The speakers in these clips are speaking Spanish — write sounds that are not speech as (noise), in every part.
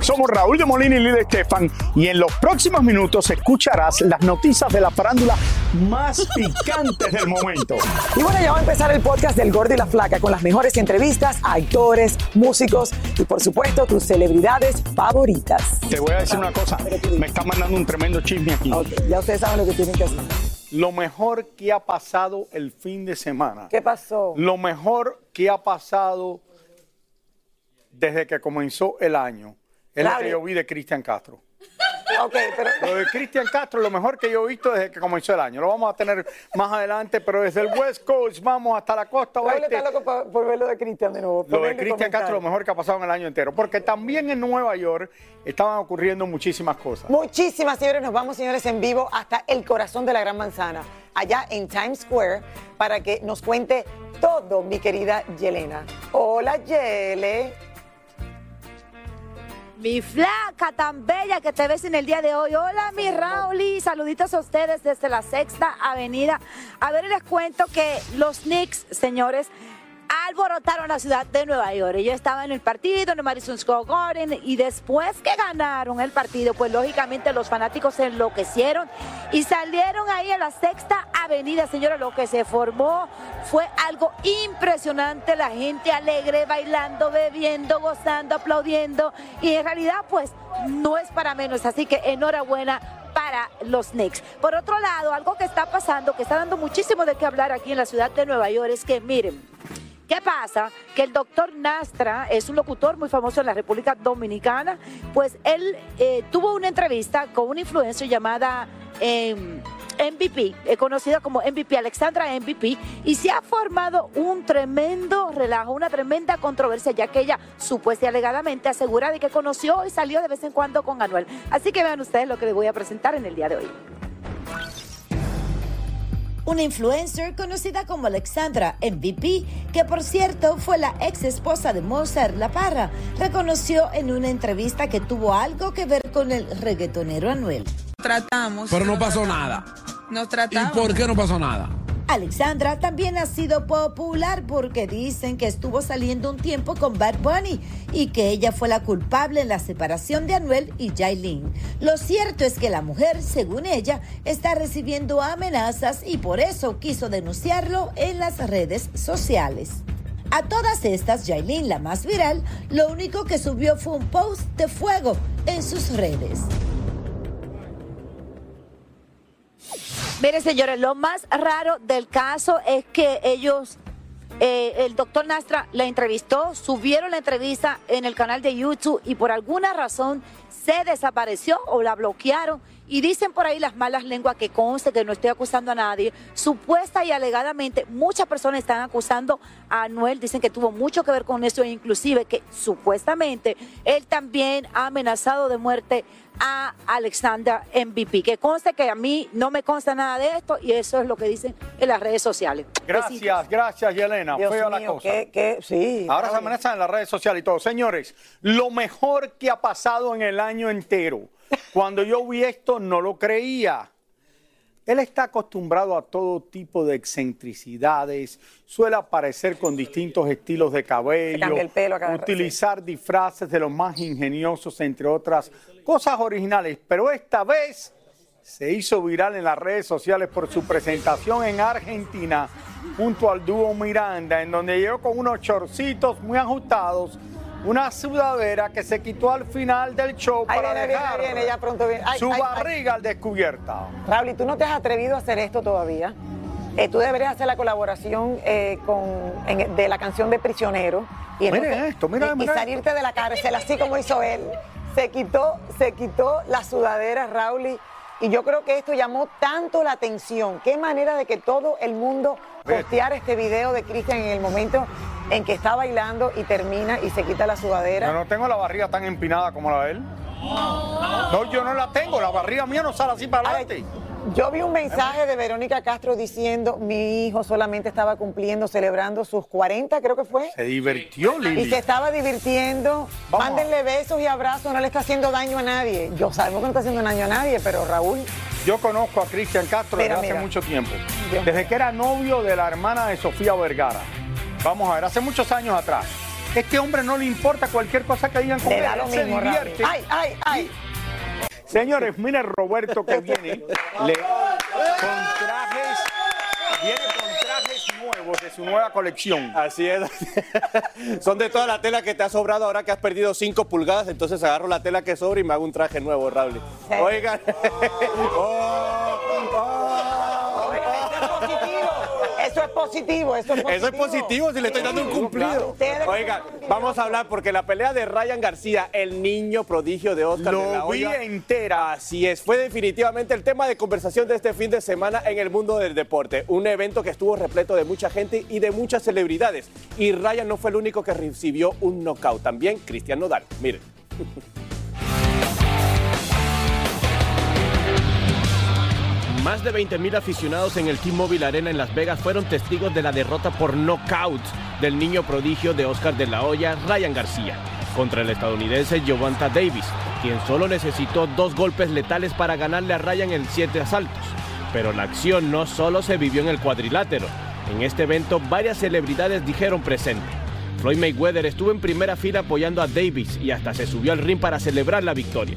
Somos Raúl de Molina y Lidia Estefan y en los próximos minutos escucharás las noticias de la farándula más (laughs) picantes del momento. Y bueno, ya va a empezar el podcast del Gordi y la Flaca con las mejores entrevistas a actores, músicos y por supuesto tus celebridades favoritas. Te voy a decir una cosa, me está mandando un tremendo chisme aquí. Ya ustedes saben lo que tienen que hacer. Lo mejor que ha pasado el fin de semana. ¿Qué pasó? Lo mejor que ha pasado desde que comenzó el año es lo que yo vi de Cristian Castro. (laughs) Pero Lo de Cristian Castro es lo mejor que yo he visto desde que comenzó el año. Lo vamos a tener más adelante, pero desde el West Coast vamos hasta la costa oeste. está loco por, por ver lo de Cristian de nuevo. Lo de Cristian. Castro es lo mejor que ha pasado en el año entero. Porque también en Nueva York estaban ocurriendo muchísimas cosas. Muchísimas, señores. Nos vamos, señores, en vivo hasta el corazón de la Gran Manzana, allá en Times Square, para que nos cuente todo, mi querida Yelena. Hola, Yele. Mi flaca tan bella que te ves en el día de hoy. Hola, mi Rauli. Saluditos a ustedes desde la Sexta Avenida. A ver, les cuento que los Knicks, señores, alborotaron la ciudad de Nueva York. Yo estaba en el partido en el Madison Square Garden y después que ganaron el partido, pues lógicamente los fanáticos se enloquecieron y salieron ahí a la Sexta Avenida, señores. Lo que se formó fue algo impresionante. La gente alegre, bailando, bebiendo, gozando, aplaudiendo. Y en realidad, pues no es para menos. Así que enhorabuena para los Knicks. Por otro lado, algo que está pasando, que está dando muchísimo de qué hablar aquí en la ciudad de Nueva York, es que miren, ¿Qué pasa? Que el doctor Nastra es un locutor muy famoso en la República Dominicana, pues él eh, tuvo una entrevista con una influencer llamada MVP, eh, conocida como MVP, Alexandra MVP, y se ha formado un tremendo relajo, una tremenda controversia, ya que ella supuesta y alegadamente asegura de que conoció y salió de vez en cuando con Anuel. Así que vean ustedes lo que les voy a presentar en el día de hoy. Una influencer conocida como Alexandra MVP, que por cierto fue la ex esposa de Mozart La Parra, reconoció en una entrevista que tuvo algo que ver con el reggaetonero Anuel. Tratamos. Pero no pasó nada. Nos ¿Y tratamos. por qué no pasó nada? Alexandra también ha sido popular porque dicen que estuvo saliendo un tiempo con Bad Bunny y que ella fue la culpable en la separación de Anuel y Jailin. Lo cierto es que la mujer, según ella, está recibiendo amenazas y por eso quiso denunciarlo en las redes sociales. A todas estas, Jailin, la más viral, lo único que subió fue un post de fuego en sus redes. Mire, señores, lo más raro del caso es que ellos, eh, el doctor Nastra la entrevistó, subieron la entrevista en el canal de YouTube y por alguna razón se desapareció o la bloquearon Y dicen por ahí las malas lenguas que conste que no estoy acusando a nadie. Supuesta y alegadamente muchas personas están acusando a Anuel, dicen que tuvo mucho que ver con eso, e inclusive que supuestamente él también ha amenazado de muerte a Alexander MVP. Que conste que a mí no me consta nada de esto y eso es lo que dicen en las redes sociales. Gracias, Besitos. gracias, Yelena. Dios Feo la mío, cosa. que, que- sí. Ahora se amenazan en las redes sociales y todo. Señores, lo mejor que ha pasado en el año entero. Cuando yo vi esto, no lo creía. Él está acostumbrado a todo tipo de excentricidades, suele aparecer con distintos estilos de cabello, el pelo utilizar disfraces de los más ingeniosos, entre otras cosas originales. Pero esta vez se hizo viral en las redes sociales por su presentación en Argentina junto al dúo Miranda, en donde llegó con unos chorcitos muy ajustados, una sudadera que se quitó al final del show Ahí para viene, dejar viene, ya pronto viene. Ay, su ay, ay. barriga al descubierta. Raúl, ¿y tú no te has atrevido a hacer esto todavía? Eh, tú deberías hacer la colaboración eh, con, en- de la canción de Prisionero. Y esto, mira, y- y, salirte de la cárcel, así como hizo él. Se quitó, se quitó la sudadera, Raúl. Y, y yo creo que esto llamó tanto la atención. Qué manera de que todo el mundo posteara este video de Cristian en el momento en que está bailando y termina y se quita la sudadera. Yo no tengo la barriga tan empinada como la de él. No, yo no la tengo, la barriga mía no sale así para adelante. Yo vi un mensaje de Verónica Castro diciendo, mi hijo solamente estaba cumpliendo, celebrando sus 40, creo que fue. Se divirtió, Y Lili. se estaba divirtiendo. Vamos. Mándenle besos y abrazos, no le está haciendo daño a nadie. Yo sabemos que no está haciendo daño a nadie, pero Raúl, Yo conozco a Cristian Castro desde hace mucho tiempo. Desde que era novio de la hermana de Sofía Vergara. Vamos a ver, hace muchos años atrás. Este hombre no le importa cualquier cosa que digan con él. da lo él se mismo, divierte. Ay, ay, ay. Señores, mire Roberto que viene le- con trajes, viene con trajes nuevos de su nueva colección. Así es. (laughs) Son de toda la tela que te ha sobrado ahora que has perdido 5 pulgadas, entonces agarro la tela que sobra y me hago un traje nuevo, Raúl. Oigan. (laughs) Oh, positivo, eso es positivo, eso es si le estoy dando un cumplido. Oigan, vamos a hablar porque la pelea de Ryan García, el niño prodigio de Oscar Lo de la vi Hoya, entera. Así es, fue definitivamente el tema de conversación de este fin de semana en el mundo del deporte. Un evento que estuvo repleto de mucha gente y de muchas celebridades. Y Ryan no fue el único que recibió un knockout. También Cristian Nodal. Miren. (laughs) Más de 20.000 aficionados en el T-Mobile Arena en Las Vegas fueron testigos de la derrota por knockout del niño prodigio de Oscar de la Hoya, Ryan García, contra el estadounidense Giovanta Davis, quien solo necesitó dos golpes letales para ganarle a Ryan en siete asaltos. Pero la acción no solo se vivió en el cuadrilátero. En este evento varias celebridades dijeron presente. Floyd Mayweather estuvo en primera fila apoyando a Davis y hasta se subió al ring para celebrar la victoria.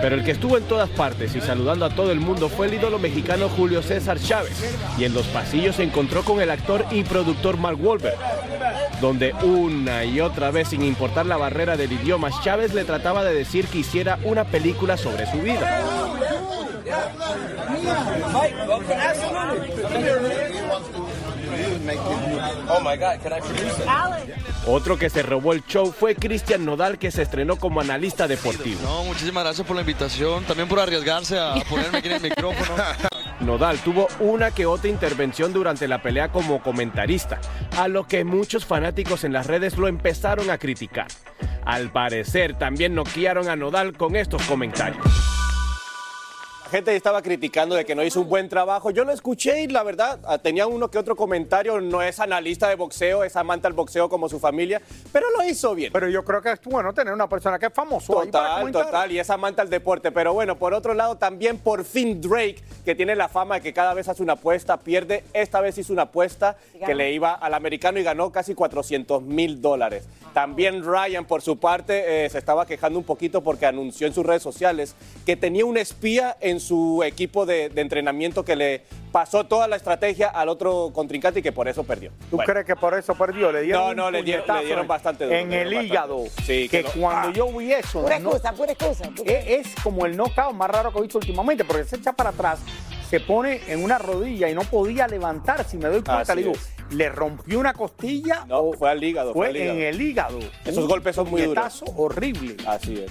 Pero el que estuvo en todas partes y saludando a todo el mundo fue el ídolo mexicano Julio César Chávez. Y en los pasillos se encontró con el actor y productor Mark Wahlberg, donde una y otra vez, sin importar la barrera del idioma, Chávez le trataba de decir que hiciera una película sobre su vida. Otro que se robó el show fue Cristian Nodal, que se estrenó como analista deportivo. No, muchísimas gracias por la invitación, también por arriesgarse a ponerme aquí en el micrófono. (laughs) Nodal tuvo una que otra intervención durante la pelea como comentarista, a lo que muchos fanáticos en las redes lo empezaron a criticar. Al parecer también noquearon a Nodal con estos comentarios. Gente estaba criticando de que no hizo un buen trabajo. Yo lo escuché y la verdad ah, tenía uno que otro comentario. No es analista de boxeo, es amante al boxeo como su familia, pero lo hizo bien. Pero yo creo que es bueno tener una persona que es famoso Total, total, y es amante al deporte. Pero bueno, por otro lado, también por fin Drake, que tiene la fama de que cada vez hace una apuesta, pierde. Esta vez hizo una apuesta que le iba al americano y ganó casi 400 mil dólares. También Ryan, por su parte, eh, se estaba quejando un poquito porque anunció en sus redes sociales que tenía un espía en su equipo de, de entrenamiento que le pasó toda la estrategia al otro contrincante y que por eso perdió. ¿Tú Bueno. crees que por eso perdió? Le dieron No, no, un le dieron- le puñetazo dieron bastante duro, En el hígado. Sí, que quedó- cuando ¡Ah! yo vi eso, Pura no- excusa, pura excusa. pura- es, es como el knockout más raro que he visto últimamente, porque se echa para atrás, se pone en una rodilla y no podía levantarse. Y me doy cuenta, Así le digo, es. ¿le rompió una costilla? No, fue al hígado. Fue al hígado. en el hígado. Esos Un golpes son muy duros. puñetazo horrible. Así es.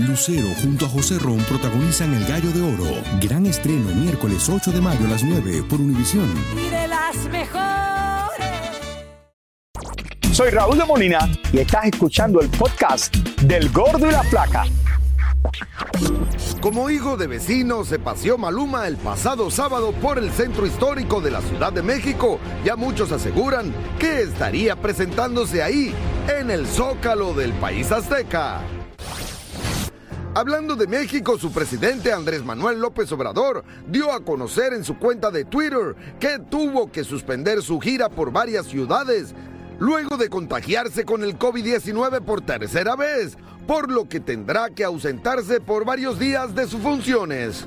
Lucero junto a José Ron protagonizan El Gallo de Oro. Gran estreno miércoles 8 de mayo a las 9 por Univisión. Y de las mejores. Soy Raúl de Molina y estás escuchando el podcast del Gordo y la Flaca. Como hijo de vecino se paseó Maluma el pasado sábado por el centro histórico de la Ciudad de México. Ya muchos aseguran que estaría presentándose ahí, en el zócalo del país azteca. Hablando de México, su presidente Andrés Manuel López Obrador dio a conocer en su cuenta de Twitter que tuvo que suspender su gira por varias ciudades luego de contagiarse con el COVID-19 por tercera vez, por lo que tendrá que ausentarse por varios días de sus funciones.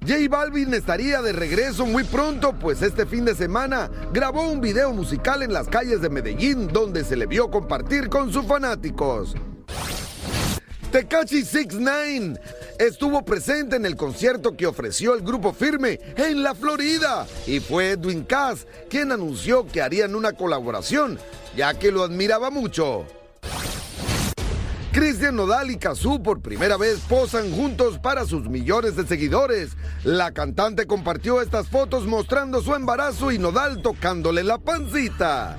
J Balvin estaría de regreso muy pronto, pues este fin de semana grabó un video musical en las calles de Medellín donde se le vio compartir con sus fanáticos. Tekashi 69 estuvo presente en el concierto que ofreció el grupo Firme en la Florida y fue Edwin Cass quien anunció que harían una colaboración, ya que lo admiraba mucho. Cristian Nodal y Kazú por primera vez posan juntos para sus millones de seguidores. La cantante compartió estas fotos mostrando su embarazo y Nodal tocándole la pancita.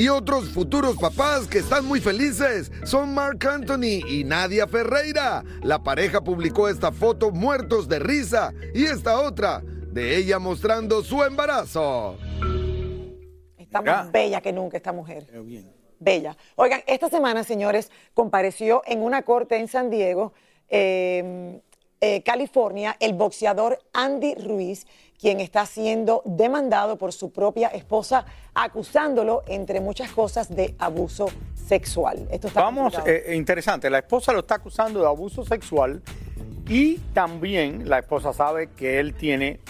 Y otros futuros papás que están muy felices son Mark Anthony y Nadia Ferreira. La pareja publicó esta foto muertos de risa y esta otra de ella mostrando su embarazo. Está más bella que nunca esta mujer. Bella. Oigan, esta semana, señores, compareció en una corte en San Diego, eh, eh, California, el boxeador Andy Ruiz, quien está siendo demandado por su propia esposa, acusándolo, entre muchas cosas, de abuso sexual. Esto está Vamos, complicado. eh, interesante, la esposa lo está acusando de abuso sexual y también la esposa sabe que él tiene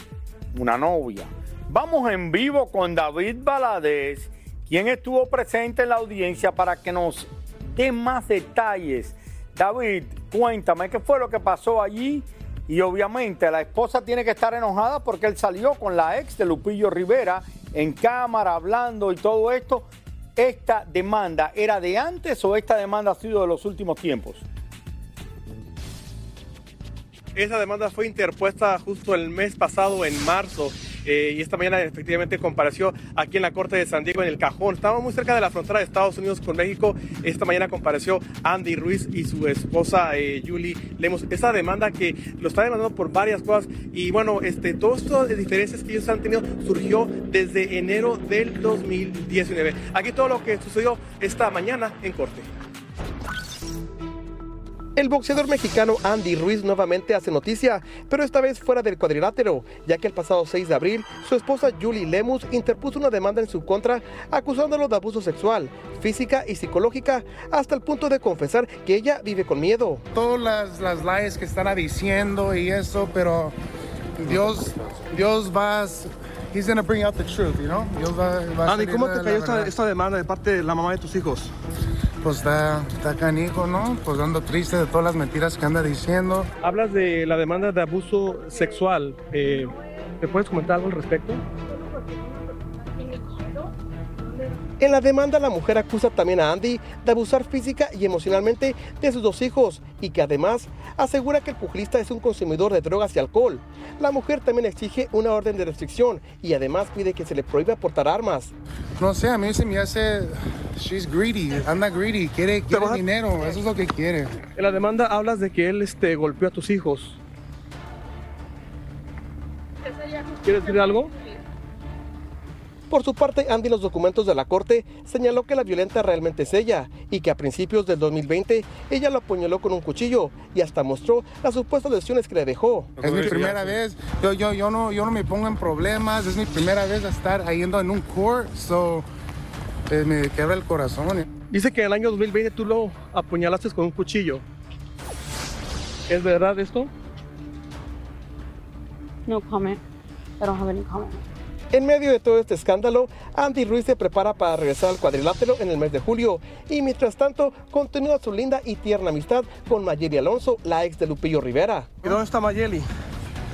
una novia. Vamos en vivo con David Valadez, quien estuvo presente en la audiencia para que nos dé más detalles. David, cuéntame qué fue lo que pasó allí y obviamente la esposa tiene que estar enojada porque él salió con la ex de Lupillo Rivera en cámara hablando y todo esto. ¿Esta demanda era de antes o esta demanda ha sido de los últimos tiempos? Esa demanda fue interpuesta justo el mes pasado, en marzo, eh, y esta mañana efectivamente compareció aquí en la Corte de San Diego, en el Cajón. Estamos muy cerca de la frontera de Estados Unidos con México. Esta mañana compareció Andy Ruiz y su esposa eh, Julie Lemos. Esa demanda que lo está demandando por varias cosas. Y bueno, este, todo esto de diferencias que ellos han tenido surgió desde enero del 2019. Aquí todo lo que sucedió esta mañana en corte. El boxeador mexicano Andy Ruiz nuevamente hace noticia, pero esta vez fuera del cuadrilátero, ya que el pasado 6 de abril su esposa Julie Lemus interpuso una demanda en su contra acusándolo de abuso sexual, física y psicológica, hasta el punto de confesar que ella vive con miedo. Todas las, las leyes que están diciendo y eso, pero Dios, Dios va, He's gonna bring out the truth, you know? Dios va, va a Andy, ¿cómo te cayó esta demanda de parte de la mamá de tus hijos? Pues está, está canijo, ¿no? Pues ando triste de todas las mentiras que anda diciendo. Hablas de la demanda de abuso sexual. eh, ¿Te puedes comentar algo al respecto? En la demanda la mujer acusa también a Andy de abusar física y emocionalmente de sus dos hijos y que además asegura que el pugilista es un consumidor de drogas y alcohol. La mujer también exige una orden de restricción y además pide que se le prohíba portar armas. No sé, a mí se me hace. She's greedy, anda greedy, quiere, quiere dinero, eso es lo que quiere. En la demanda hablas de que él este, golpeó a tus hijos. ¿Quieres decir algo? Por su parte, Andy en los documentos de la corte señaló que la violenta realmente es ella y que a principios del 2020 ella lo apuñaló con un cuchillo y hasta mostró las supuestas lesiones que le dejó. Es mi primera vez, yo, yo, yo, no, yo no me pongo en problemas, es mi primera vez a estar yendo en un court, so eh, me quebra el corazón. Dice que en el año 2020 tú lo apuñalaste con un cuchillo. ¿Es verdad esto? No comment. I don't have any comment. En medio de todo este escándalo, Andy Ruiz se prepara para regresar al cuadrilátero en el mes de julio y mientras tanto continúa su linda y tierna amistad con Mayeli Alonso, la ex de Lupillo Rivera. ¿Y dónde está Mayeli?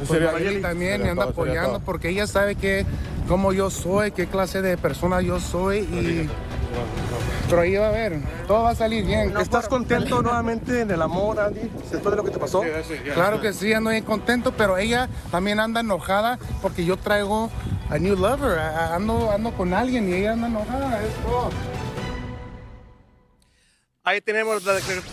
Pues Mayeli también me anda apoyando porque ella sabe que cómo yo soy, qué clase de persona yo soy y pero ahí va a ver, todo va a salir bien. ¿Estás contento nuevamente en el amor, Andy, después de lo que te pasó? Claro que sí, ando bien contento, pero ella también anda enojada porque yo traigo a new lover, ando, ando con alguien y ella anda enojada, es todo. Ahí tenemos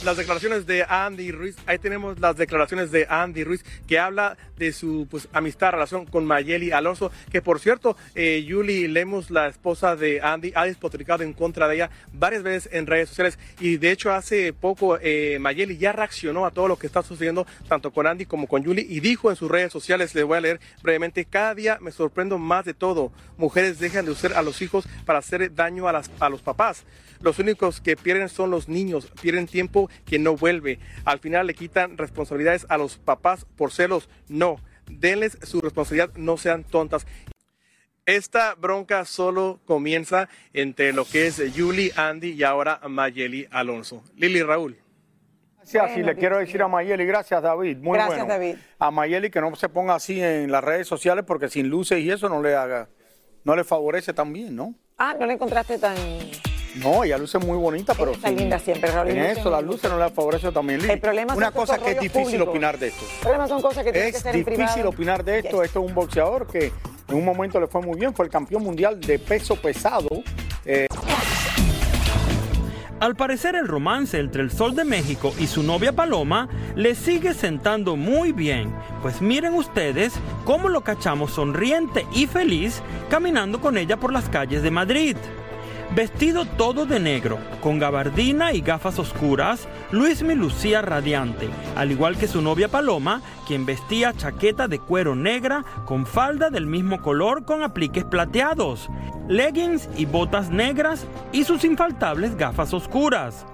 las declaraciones de Andy Ruiz. Ahí tenemos las declaraciones de Andy Ruiz que habla de su pues, amistad, relación con Mayeli Alonso. Que por cierto, eh, Julie Lemus, la esposa de Andy, ha despotricado en contra de ella varias veces en redes sociales. Y de hecho, hace poco eh, Mayeli ya reaccionó a todo lo que está sucediendo, tanto con Andy como con Julie. Y dijo en sus redes sociales, les voy a leer brevemente: Cada día me sorprendo más de todo. Mujeres dejan de usar a los hijos para hacer daño a, las, a los papás. Los únicos que pierden son los niños, pierden tiempo que no vuelve. Al final le quitan responsabilidades a los papás por celos. No, denles su responsabilidad, no sean tontas. Esta bronca solo comienza entre lo que es Julie, Andy y ahora Mayeli Alonso. Lili Raúl. Gracias, y le quiero decir a Mayeli, gracias David, muy Gracias, bueno. David. A Mayeli que no se ponga así en las redes sociales porque sin luces y eso no le haga, no le favorece tan bien, ¿no? Ah, no la encontraste tan... No, ella luce muy bonita, pero está linda siempre, Raúl, En eso, muy las luces no le favorece también. Lili. El problema Una son cosa que es difícil públicos. opinar de esto. El problema son cosas que tienen que Es ser difícil privado. opinar de esto. Esto es un boxeador que en un momento le fue muy bien. Fue el campeón mundial de peso pesado. Eh, Al parecer el romance entre el Sol de México y su novia Paloma le sigue sentando muy bien, pues miren ustedes cómo lo cachamos sonriente y feliz caminando con ella por las calles de Madrid. Vestido todo de negro, con gabardina y gafas oscuras, Luismi lucía radiante, al igual que su novia Paloma, quien vestía chaqueta de cuero negra con falda del mismo color con apliques plateados, leggings y botas negras y sus infaltables gafas oscuras.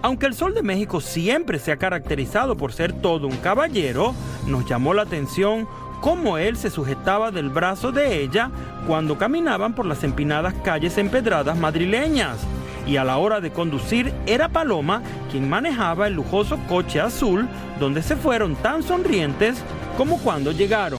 Aunque el Sol de México siempre se ha caracterizado por ser todo un caballero, nos llamó la atención cómo él se sujetaba del brazo de ella cuando caminaban por las empinadas calles empedradas madrileñas. Y a la hora de conducir era Paloma quien manejaba el lujoso coche azul donde se fueron tan sonrientes como cuando llegaron.